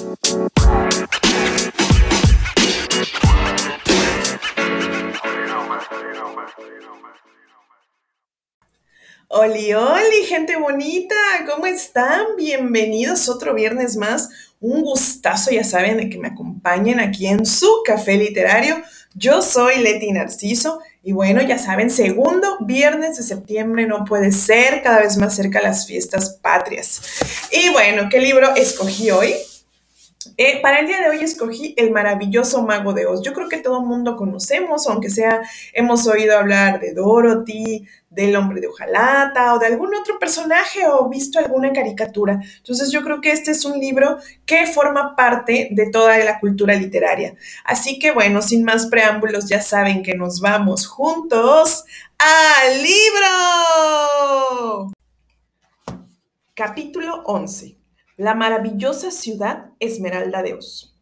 Oli, oli, gente bonita, ¿cómo están? Bienvenidos otro viernes más. Un gustazo, ya saben, de que me acompañen aquí en su café literario. Yo soy Leti Narciso y bueno, ya saben, segundo viernes de septiembre no puede ser, cada vez más cerca las fiestas patrias. Y bueno, ¿qué libro escogí hoy? Eh, para el día de hoy escogí El maravilloso mago de Oz. Yo creo que todo el mundo conocemos, aunque sea, hemos oído hablar de Dorothy, del hombre de hojalata o de algún otro personaje o visto alguna caricatura. Entonces yo creo que este es un libro que forma parte de toda la cultura literaria. Así que bueno, sin más preámbulos, ya saben que nos vamos juntos al libro. Capítulo 11 la maravillosa ciudad Esmeralda de Oz.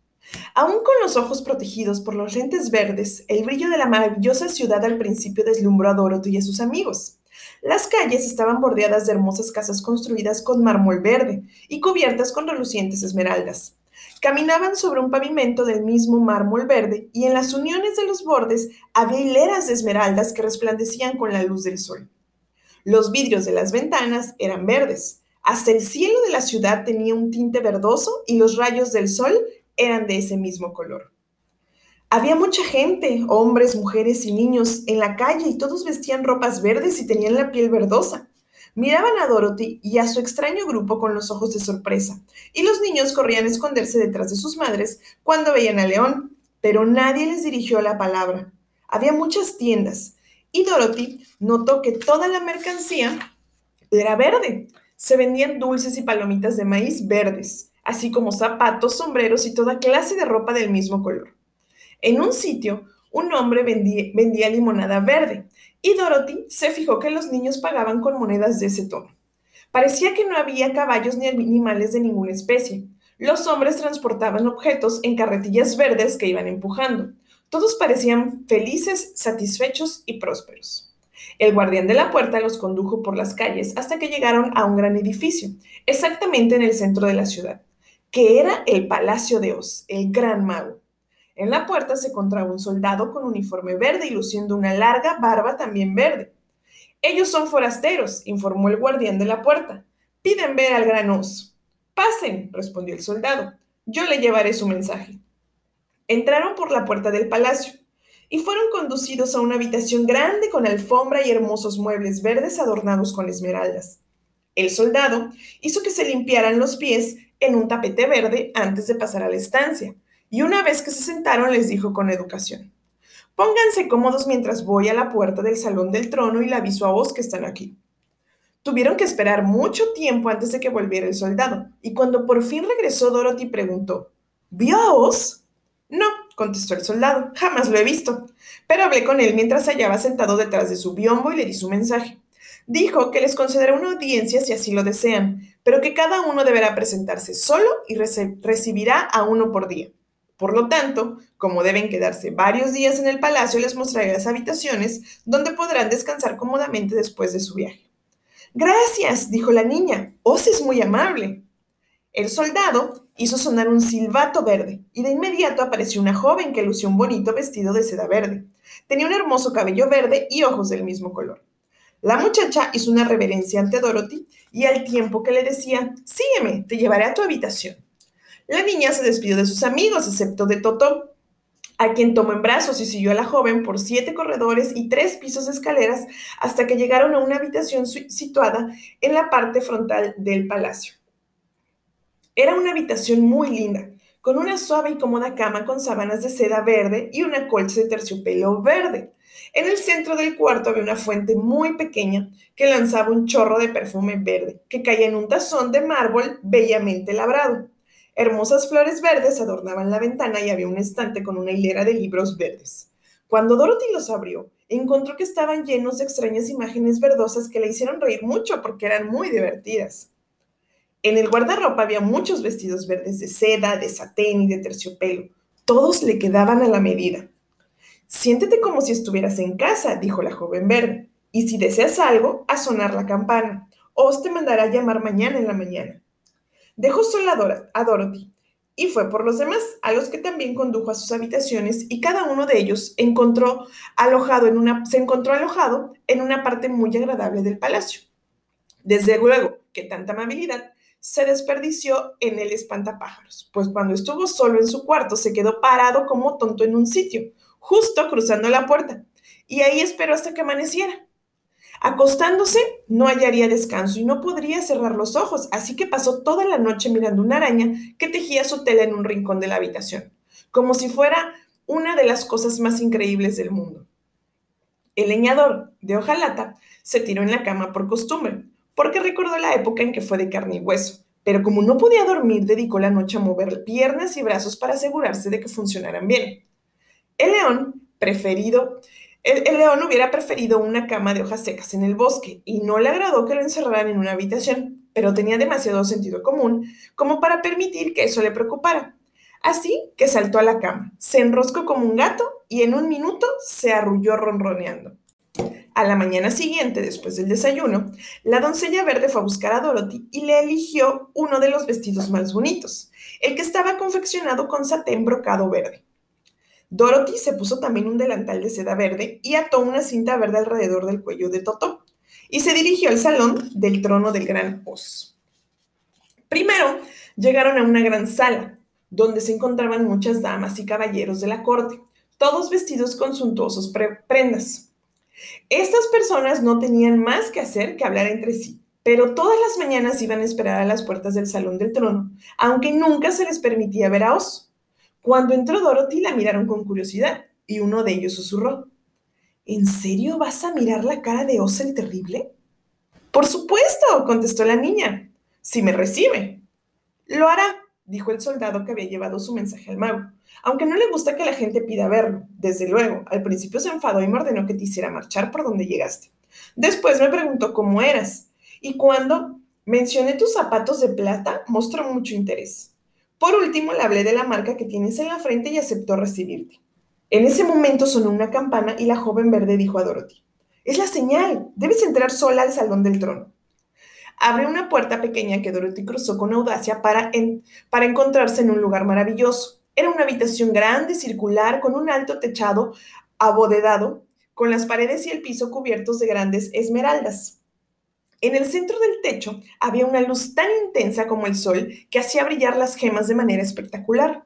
Aún con los ojos protegidos por los lentes verdes, el brillo de la maravillosa ciudad al principio deslumbró a Dorothy y a sus amigos. Las calles estaban bordeadas de hermosas casas construidas con mármol verde y cubiertas con relucientes esmeraldas. Caminaban sobre un pavimento del mismo mármol verde y en las uniones de los bordes había hileras de esmeraldas que resplandecían con la luz del sol. Los vidrios de las ventanas eran verdes, hasta el cielo de la ciudad tenía un tinte verdoso y los rayos del sol eran de ese mismo color. Había mucha gente, hombres, mujeres y niños, en la calle y todos vestían ropas verdes y tenían la piel verdosa. Miraban a Dorothy y a su extraño grupo con los ojos de sorpresa, y los niños corrían a esconderse detrás de sus madres cuando veían a León, pero nadie les dirigió la palabra. Había muchas tiendas, y Dorothy notó que toda la mercancía era verde, se vendían dulces y palomitas de maíz verdes, así como zapatos, sombreros y toda clase de ropa del mismo color. En un sitio, un hombre vendía, limonada verde y Dorothy se fijó que los niños pagaban con monedas de ese tono. Parecía que no había caballos ni animales de ninguna especie. Los hombres transportaban objetos en carretillas verdes que iban empujando. Todos parecían felices, satisfechos y prósperos. El guardián de la puerta los condujo por las calles hasta que llegaron a un gran edificio, exactamente en el centro de la ciudad, que era el Palacio de Oz, el gran mago. En la puerta se encontraba un soldado con uniforme verde y luciendo una larga barba también verde. Ellos son forasteros, informó el guardián de la puerta. Piden ver al gran Oz. Pasen, respondió el soldado. Yo le llevaré su mensaje. Entraron por la puerta del palacio y fueron conducidos a una habitación grande con alfombra y hermosos muebles verdes adornados con esmeraldas. El soldado hizo que se limpiaran los pies en un tapete verde antes de pasar a la estancia, y una vez que se sentaron les dijo con educación, Pónganse cómodos mientras voy a la puerta del salón del trono y le aviso a vos que están aquí. Tuvieron que esperar mucho tiempo antes de que volviera el soldado, y cuando por fin regresó Dorothy preguntó, ¿Vio a Oz? No, contestó el soldado, jamás lo he visto. Pero hablé con él mientras hallaba sentado detrás de su biombo y le di su mensaje. Dijo que les concederá una audiencia si así lo desean, pero que cada uno deberá presentarse solo y recibirá a uno por día. Por lo tanto, como deben quedarse varios días en el palacio, les mostraré las habitaciones donde podrán descansar cómodamente después de su viaje. Gracias, dijo la niña. Os es muy amable. El soldado hizo sonar un silbato verde y de inmediato apareció una joven que lució un bonito vestido de seda verde. Tenía un hermoso cabello verde y ojos del mismo color. La muchacha hizo una reverencia ante Dorothy y al tiempo que le decía, sígueme, te llevaré a tu habitación. La niña se despidió de sus amigos, excepto de Toto, a quien tomó en brazos y siguió a la joven por siete corredores y tres pisos de escaleras hasta que llegaron a una habitación situada en la parte frontal del palacio. Era una habitación muy linda, con una suave y cómoda cama con sábanas de seda verde y una colcha de terciopelo verde. En el centro del cuarto había una fuente muy pequeña que lanzaba un chorro de perfume verde que caía en un tazón de mármol bellamente labrado. Hermosas flores verdes adornaban la ventana y había un estante con una hilera de libros verdes. Cuando Dorothy los abrió, encontró que estaban llenos de extrañas imágenes verdosas que le hicieron reír mucho porque eran muy divertidas. En el guardarropa había muchos vestidos verdes de seda, de satén y de terciopelo. Todos le quedaban a la medida. Siéntete como si estuvieras en casa, dijo la joven verde. Y si deseas algo, a sonar la campana. Oz te mandará a llamar mañana en la mañana. Dejó sola a Dorothy y fue por los demás, a los que también condujo a sus habitaciones y cada uno de ellos se encontró alojado en una parte muy agradable del palacio. Desde luego que tanta amabilidad se desperdició en el espantapájaros, pues cuando estuvo solo en su cuarto se quedó parado como tonto en un sitio, justo cruzando la puerta, y ahí esperó hasta que amaneciera. Acostándose, no hallaría descanso y no podría cerrar los ojos, así que pasó toda la noche mirando una araña que tejía su tela en un rincón de la habitación, como si fuera una de las cosas más increíbles del mundo. El leñador de hojalata se tiró en la cama por costumbre, porque recordó la época en que fue de carne y hueso, pero como no podía dormir, dedicó la noche a mover piernas y brazos para asegurarse de que funcionaran bien. El león, preferido, el, león hubiera preferido una cama de hojas secas en el bosque y no le agradó que lo encerraran en una habitación, pero tenía demasiado sentido común como para permitir que eso le preocupara. Así que saltó a la cama, se enroscó como un gato y en un minuto se arrulló ronroneando. A la mañana siguiente, después del desayuno, la doncella verde fue a buscar a Dorothy y le eligió uno de los vestidos más bonitos, el que estaba confeccionado con satén brocado verde. Dorothy se puso también un delantal de seda verde y ató una cinta verde alrededor del cuello de Totó y se dirigió al salón del trono del gran Oz. Primero llegaron a una gran sala, donde se encontraban muchas damas y caballeros de la corte, todos vestidos con suntuosos prendas. Estas personas no tenían más que hacer que hablar entre sí, pero todas las mañanas iban a esperar a las puertas del salón del trono, aunque nunca se les permitía ver a Oz. Cuando entró Dorothy la miraron con curiosidad y uno de ellos susurró, ¿En serio vas a mirar la cara de Oz el Terrible? Por supuesto, contestó la niña, si me recibe. Lo hará, dijo el soldado que había llevado su mensaje al mago, aunque no le gusta que la gente pida verlo. Desde luego, al principio se enfadó y me ordenó que te hiciera marchar por donde llegaste. Después me preguntó cómo eras, y cuando mencioné tus zapatos de plata, mostró mucho interés. Por último, le hablé de la marca que tienes en la frente y aceptó recibirte. En ese momento sonó una campana y la joven verde dijo a Dorothy, es la señal, debes entrar sola al salón del trono. Abre una puerta pequeña que Dorothy cruzó con audacia para, para encontrarse en un lugar maravilloso. Era una habitación grande, circular, con un alto techado abovedado, con las paredes y el piso cubiertos de grandes esmeraldas. En el centro del techo había una luz tan intensa como el sol que hacía brillar las gemas de manera espectacular.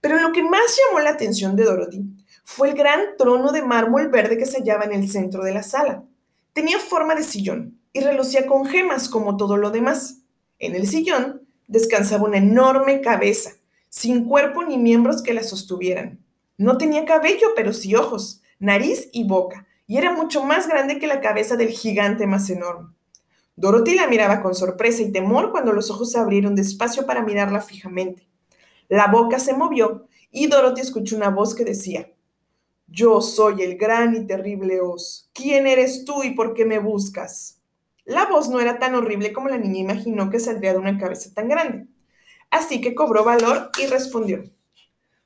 Pero lo que más llamó la atención de Dorothy fue el gran trono de mármol verde que se hallaba en el centro de la sala. Tenía forma de sillón y relucía con gemas como todo lo demás. En el sillón descansaba una enorme cabeza, sin cuerpo ni miembros que la sostuvieran. No tenía cabello, pero sí ojos, nariz y boca, y era mucho más grande que la cabeza del gigante más enorme. Dorothy la miraba con sorpresa y temor cuando los ojos se abrieron despacio para mirarla fijamente. La boca se movió y Dorothy escuchó una voz que decía, Yo soy el gran y terrible Oz. ¿Quién eres tú y por qué me buscas? La voz no era tan horrible como la niña imaginó que saldría de una cabeza tan grande. Así que cobró valor y respondió,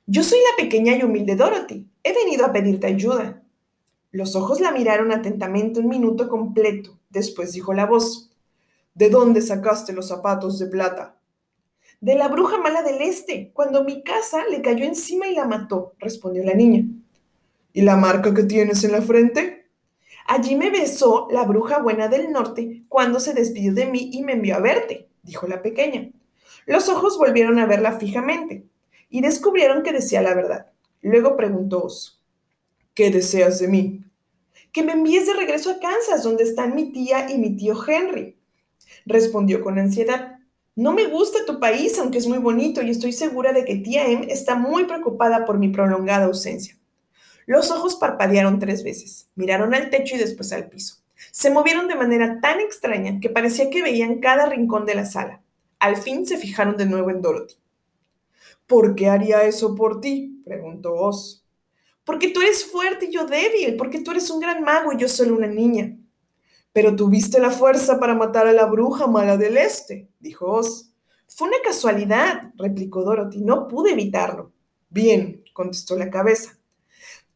Yo soy la pequeña y humilde Dorothy. He venido a pedirte ayuda. Los ojos la miraron atentamente un minuto completo. Después dijo la voz, ¿De dónde sacaste los zapatos de plata? De la bruja mala del este, cuando mi casa le cayó encima y la mató, respondió la niña. ¿Y la marca que tienes en la frente? Allí me besó la bruja buena del norte cuando se despidió de mí y me envió a verte, dijo la pequeña. Los ojos volvieron a verla fijamente y descubrieron que decía la verdad. Luego preguntó ¿Qué deseas de mí? Que me envíes de regreso a Kansas, donde están mi tía y mi tío Henry. Respondió con ansiedad. No me gusta tu país, aunque es muy bonito, y estoy segura de que tía Em está muy preocupada por mi prolongada ausencia. Los ojos parpadearon tres veces, miraron al techo y después al piso. Se movieron de manera tan extraña que parecía que veían cada rincón de la sala. Al fin se fijaron de nuevo en Dorothy. ¿Por qué haría eso por ti? preguntó Oz. Porque tú eres fuerte y yo débil, porque tú eres un gran mago y yo solo una niña. Pero tuviste la fuerza para matar a la bruja mala del este, dijo Oz. Fue una casualidad, replicó Dorothy. No pude evitarlo. Bien, contestó la cabeza.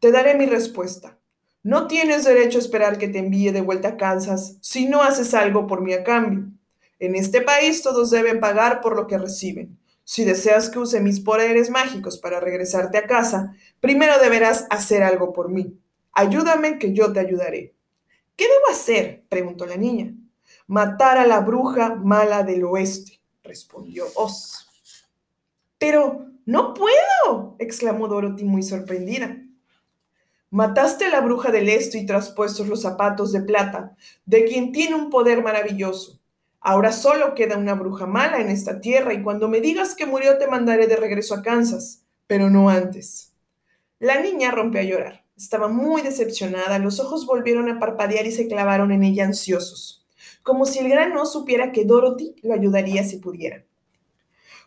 Te daré mi respuesta. No tienes derecho a esperar que te envíe de vuelta a Kansas si no haces algo por mí a cambio. En este país todos deben pagar por lo que reciben. Si deseas que use mis poderes mágicos para regresarte a casa, primero deberás hacer algo por mí. Ayúdame que yo te ayudaré. ¿Qué debo hacer? preguntó la niña. Matar a la bruja mala del oeste, respondió Oz. Pero no puedo, exclamó Dorothy muy sorprendida. Mataste a la bruja del este y traspuestos los zapatos de plata, de quien tiene un poder maravilloso. Ahora solo queda una bruja mala en esta tierra y cuando me digas que murió te mandaré de regreso a Kansas, pero no antes. La niña rompió a llorar. Estaba muy decepcionada, los ojos volvieron a parpadear y se clavaron en ella ansiosos como si el gran no supiera que Dorothy lo ayudaría si pudiera.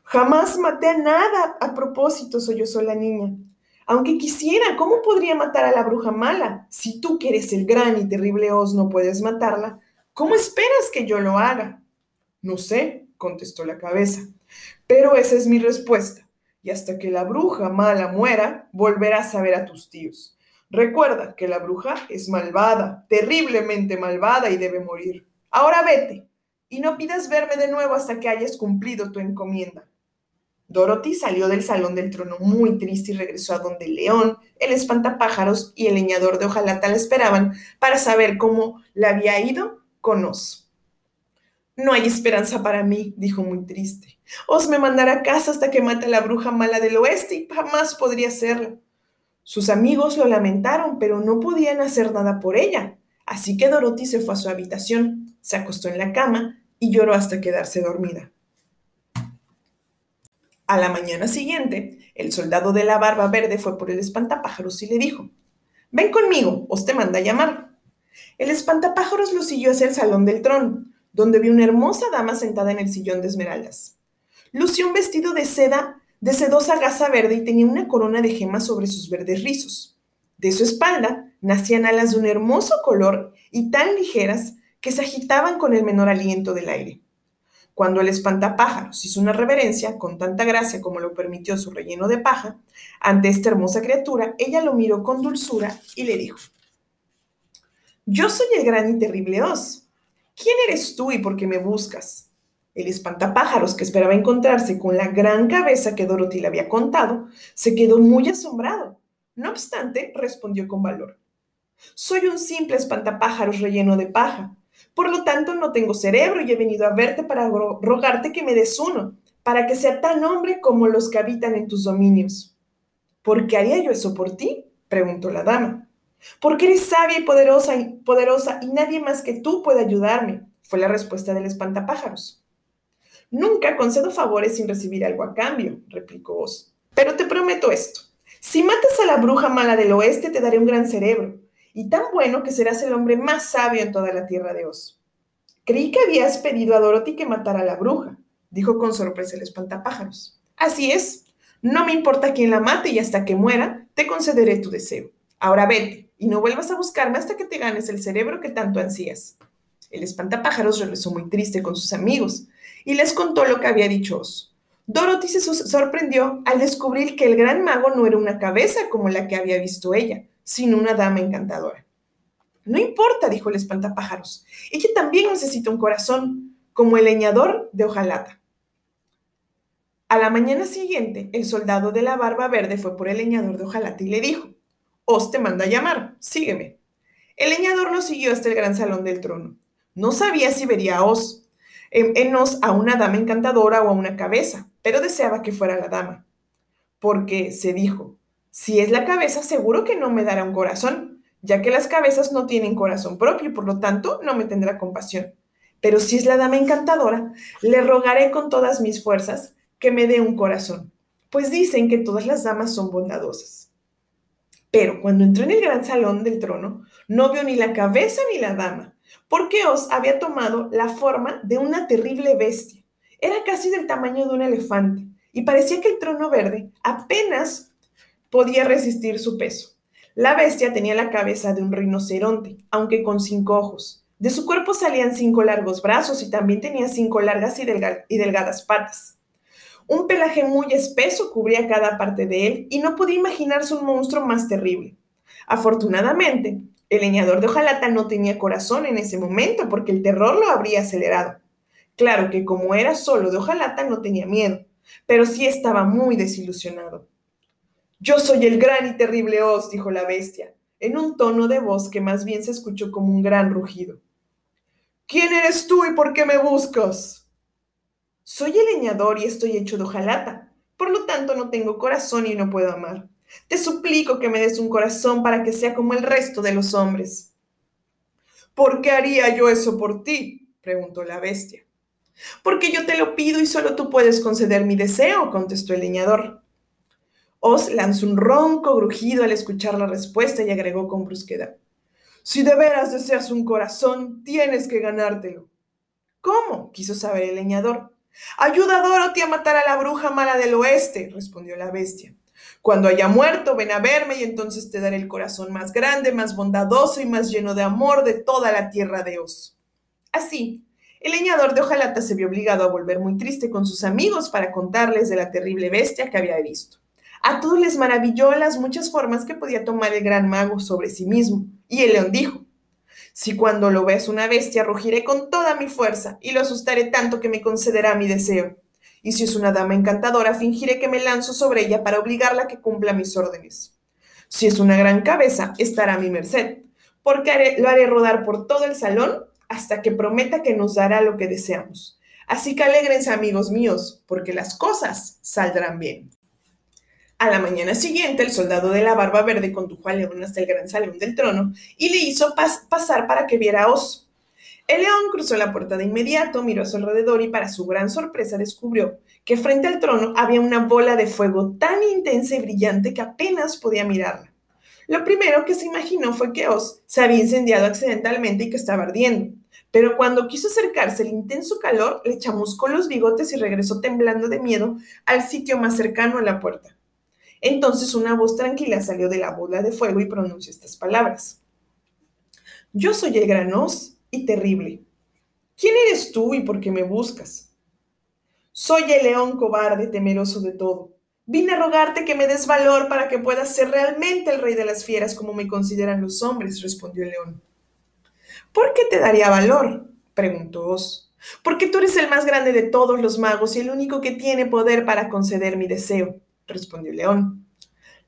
Jamás maté a nada a propósito, sollozó la niña. Aunque quisiera, ¿cómo podría matar a la bruja mala? Si tú que eres el gran y terrible Oz no puedes matarla, ¿cómo esperas que yo lo haga? No sé, contestó la cabeza, pero esa es mi respuesta. Y hasta que la bruja mala muera, volverás a ver a tus tíos. Recuerda que la bruja es malvada, terriblemente malvada y debe morir. Ahora vete y no pidas verme de nuevo hasta que hayas cumplido tu encomienda. Dorothy salió del salón del trono muy triste y regresó a donde el león, el espantapájaros y el leñador de hojalata la esperaban para saber cómo le había ido con Oz. No hay esperanza para mí, dijo muy triste. Os me mandará a casa hasta que mate a la bruja mala del oeste y jamás podría hacerlo. Sus amigos lo lamentaron, pero no podían hacer nada por ella. Así que Dorothy se fue a su habitación, se acostó en la cama y lloró hasta quedarse dormida. A la mañana siguiente, el soldado de la barba verde fue por el espantapájaros y le dijo, Ven conmigo, os te manda a llamar. El espantapájaros lo siguió hacia el salón del trono, donde vio una hermosa dama sentada en el sillón de esmeraldas. Lució un vestido de seda, de sedosa gasa verde y tenía una corona de gemas sobre sus verdes rizos. De su espalda nacían alas de un hermoso color y tan ligeras que se agitaban con el menor aliento del aire. Cuando el espantapájaros hizo una reverencia, con tanta gracia como lo permitió su relleno de paja, ante esta hermosa criatura, ella lo miró con dulzura y le dijo, Yo soy el gran y terrible Oz. ¿Quién eres tú y por qué me buscas? El espantapájaros, que esperaba encontrarse con la gran cabeza que Dorothy le había contado, se quedó muy asombrado. No obstante, respondió con valor. Soy un simple espantapájaros relleno de paja. Por lo tanto, no tengo cerebro y he venido a verte para rogarte que me des uno, para que sea tan hombre como los que habitan en tus dominios. ¿Por qué haría yo eso por ti? preguntó la dama. Porque eres sabia y poderosa y poderosa y nadie más que tú puede ayudarme, fue la respuesta del espantapájaros. Nunca concedo favores sin recibir algo a cambio, replicó Oz. Pero te prometo esto. Si matas a la bruja mala del oeste, te daré un gran cerebro y tan bueno que serás el hombre más sabio en toda la tierra de Oz. Creí que habías pedido a Dorothy que matara a la bruja, dijo con sorpresa el espantapájaros. Así es, no me importa quién la mate y hasta que muera, te concederé tu deseo. Ahora vete y no vuelvas a buscarme hasta que te ganes el cerebro que tanto ansías. El espantapájaros regresó muy triste con sus amigos y les contó lo que había dicho Oz. Dorothy se sorprendió al descubrir que el gran mago no era una cabeza como la que había visto ella, sino una dama encantadora. No importa, dijo el espantapájaros. Ella también necesita un corazón, como el leñador de hojalata. A la mañana siguiente, el soldado de la barba verde fue por el leñador de hojalata y le dijo, Os te manda a llamar, sígueme. El leñador lo siguió hasta el gran salón del trono. No sabía si vería a en Os a una dama encantadora o a una cabeza, pero deseaba que fuera la dama. Porque, se dijo, si es la cabeza, seguro que no me dará un corazón, ya que las cabezas no tienen corazón propio y por lo tanto no me tendrá compasión. Pero si es la dama encantadora, le rogaré con todas mis fuerzas que me dé un corazón, pues dicen que todas las damas son bondadosas. Pero cuando entró en el gran salón del trono, no vio ni la cabeza ni la dama, porque Os había tomado la forma de una terrible bestia. Era casi del tamaño de un elefante y parecía que el trono verde apenas podía resistir su peso. La bestia tenía la cabeza de un rinoceronte, aunque con cinco ojos. De su cuerpo salían cinco largos brazos y también tenía cinco largas y, delgadas patas. Un pelaje muy espeso cubría cada parte de él y no podía imaginarse un monstruo más terrible. Afortunadamente, el leñador de hojalata no tenía corazón en ese momento porque el terror lo habría acelerado. Claro que como era solo de hojalata no tenía miedo, pero sí estaba muy desilusionado. Yo soy el gran y terrible Oz, dijo la bestia, en un tono de voz que más bien se escuchó como un gran rugido. ¿Quién eres tú y por qué me buscas? Soy el leñador y estoy hecho de hojalata, por lo tanto no tengo corazón y no puedo amar. Te suplico que me des un corazón para que sea como el resto de los hombres. ¿Por qué haría yo eso por ti? preguntó la bestia. Porque yo te lo pido y solo tú puedes conceder mi deseo, contestó el leñador. Oz lanzó un ronco grujido al escuchar la respuesta y agregó con brusquedad. Si de veras deseas un corazón, tienes que ganártelo. ¿Cómo? quiso saber el leñador. Ayuda a Dorothy a matar a la bruja mala del oeste, respondió la bestia. Cuando haya muerto, ven a verme y entonces te daré el corazón más grande, más bondadoso y más lleno de amor de toda la tierra de Oz. Así, el leñador de hojalata se vio obligado a volver muy triste con sus amigos para contarles de la terrible bestia que había visto. A todos les maravilló las muchas formas que podía tomar el gran mago sobre sí mismo, y el león dijo, si cuando lo ves una bestia, rugiré con toda mi fuerza y lo asustaré tanto que me concederá mi deseo y si es una dama encantadora, fingiré que me lanzo sobre ella para obligarla a que cumpla mis órdenes. Si es una gran cabeza, estará a mi merced, porque lo haré rodar por todo el salón hasta que prometa que nos dará lo que deseamos. Así que alégrense, amigos míos, porque las cosas saldrán bien. A la mañana siguiente, el soldado de la barba verde condujo a León hasta el gran salón del trono y le hizo pasar para que viera a Oz. El león cruzó la puerta de inmediato, miró a su alrededor y para su gran sorpresa descubrió que frente al trono había una bola de fuego tan intensa y brillante que apenas podía mirarla. Lo primero que se imaginó fue que Oz se había incendiado accidentalmente y que estaba ardiendo. Pero cuando quiso acercarse el intenso calor, le chamuscó los bigotes y regresó temblando de miedo al sitio más cercano a la puerta. Entonces una voz tranquila salió de la bola de fuego y pronunció estas palabras. Yo soy el gran Oz y terrible. ¿Quién eres tú y por qué me buscas? Soy el león cobarde, temeroso de todo. Vine a rogarte que me des valor para que puedas ser realmente el rey de las fieras como me consideran los hombres, respondió el león. ¿Por qué te daría valor? preguntó Oz. Porque tú eres el más grande de todos los magos y el único que tiene poder para conceder mi deseo, respondió el león.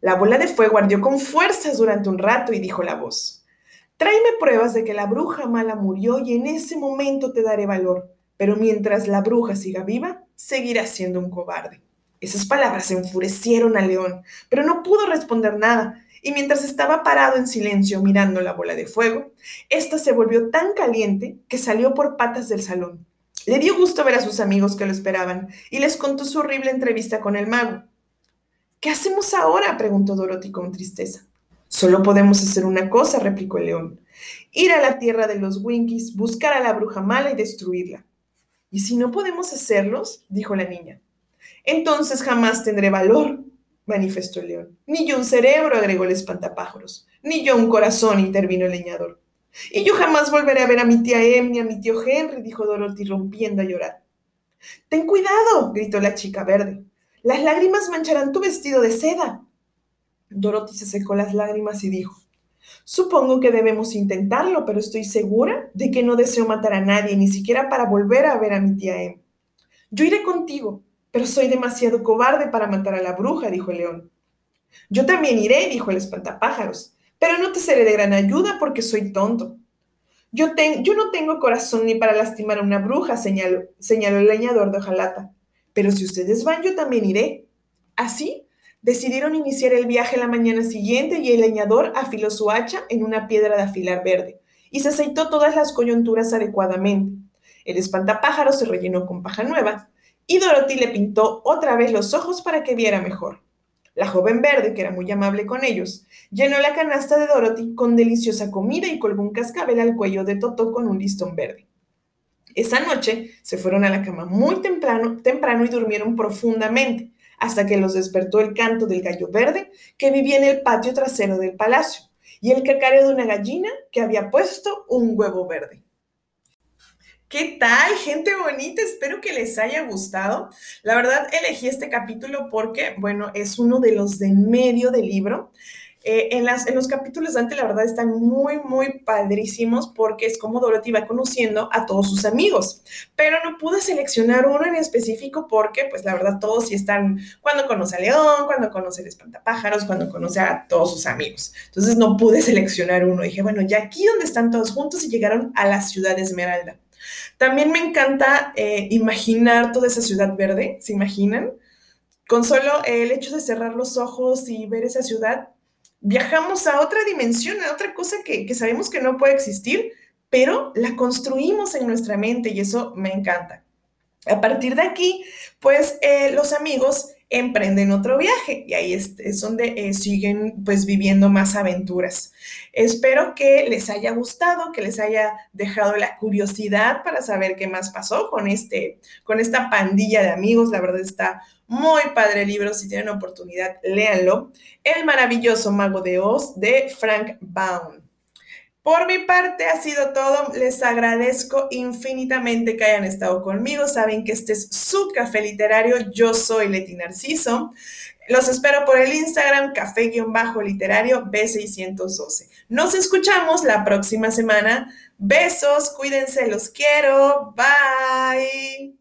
La bola de fuego ardió con fuerzas durante un rato y dijo la voz. Tráeme pruebas de que la bruja mala murió y en ese momento te daré valor. Pero mientras la bruja siga viva, seguirá siendo un cobarde. Esas palabras enfurecieron al león, pero no pudo responder nada. Y mientras estaba parado en silencio mirando la bola de fuego, ésta se volvió tan caliente que salió por patas del salón. Le dio gusto ver a sus amigos que lo esperaban y les contó su horrible entrevista con el mago. ¿Qué hacemos ahora? preguntó Dorothy con tristeza. Solo podemos hacer una cosa, replicó el león. Ir a la tierra de los Winkies, buscar a la bruja mala y destruirla. ¿Y si no podemos hacerlos? dijo la niña. Entonces jamás tendré valor, manifestó el león. Ni yo un cerebro, agregó el espantapájaros. Ni yo un corazón, intervino el leñador. Y yo jamás volveré a ver a mi tía Em ni a mi tío Henry, dijo Dorothy rompiendo a llorar. Ten cuidado, gritó la chica verde. Las lágrimas mancharán tu vestido de seda. Dorothy se secó las lágrimas y dijo, Supongo que debemos intentarlo, pero estoy segura de que no deseo matar a nadie, ni siquiera para volver a ver a mi tía Em. Yo iré contigo, pero soy demasiado cobarde para matar a la bruja, dijo el león. Yo también iré, dijo el espantapájaros, pero no te seré de gran ayuda porque soy tonto. Yo, yo no tengo corazón ni para lastimar a una bruja, señaló, señaló el leñador de hojalata. Pero si ustedes van, yo también iré. Así Decidieron iniciar el viaje la mañana siguiente y el leñador afiló su hacha en una piedra de afilar verde y se aceitó todas las coyunturas adecuadamente. El espantapájaro se rellenó con paja nueva y Dorothy le pintó otra vez los ojos para que viera mejor. La joven verde, que era muy amable con ellos, llenó la canasta de Dorothy con deliciosa comida y colgó un cascabel al cuello de Totó con un listón verde. Esa noche se fueron a la cama muy temprano, temprano y durmieron profundamente, hasta que los despertó el canto del gallo verde que vivía en el patio trasero del palacio y el cacareo de una gallina que había puesto un huevo verde. ¿Qué tal, gente bonita? Espero que les haya gustado. La verdad, elegí este capítulo porque, bueno, es uno de los de medio del libro. Eh, en, las, en los capítulos de antes, la verdad, están muy, muy padrísimos porque es como Dorothy va conociendo a todos sus amigos. Pero no pude seleccionar uno en específico porque, pues, la verdad, todos sí están cuando conoce a León, cuando conoce el espantapájaros, cuando conoce a todos sus amigos. Entonces, no pude seleccionar uno. Dije, bueno, ya aquí donde están todos juntos y llegaron a la ciudad de Esmeralda. También me encanta eh, imaginar toda esa ciudad verde, ¿se imaginan? Con solo el hecho de cerrar los ojos y ver esa ciudad, viajamos a otra dimensión, a otra cosa que, sabemos que no puede existir, pero la construimos en nuestra mente y eso me encanta. A partir de aquí, pues eh, los amigos emprenden otro viaje y ahí es, donde eh, siguen pues viviendo más aventuras. Espero que les haya gustado, que les haya dejado la curiosidad para saber qué más pasó con, este, con esta pandilla de amigos. La verdad está muy padre el libro, si tienen oportunidad, léanlo. El maravilloso mago de Oz de Frank Baum. Por mi parte ha sido todo. Les agradezco infinitamente que hayan estado conmigo. Saben que este es su café literario. Yo soy Leti Narciso. Los espero por el Instagram café-literario B612. Nos escuchamos la próxima semana. Besos, cuídense, los quiero. Bye.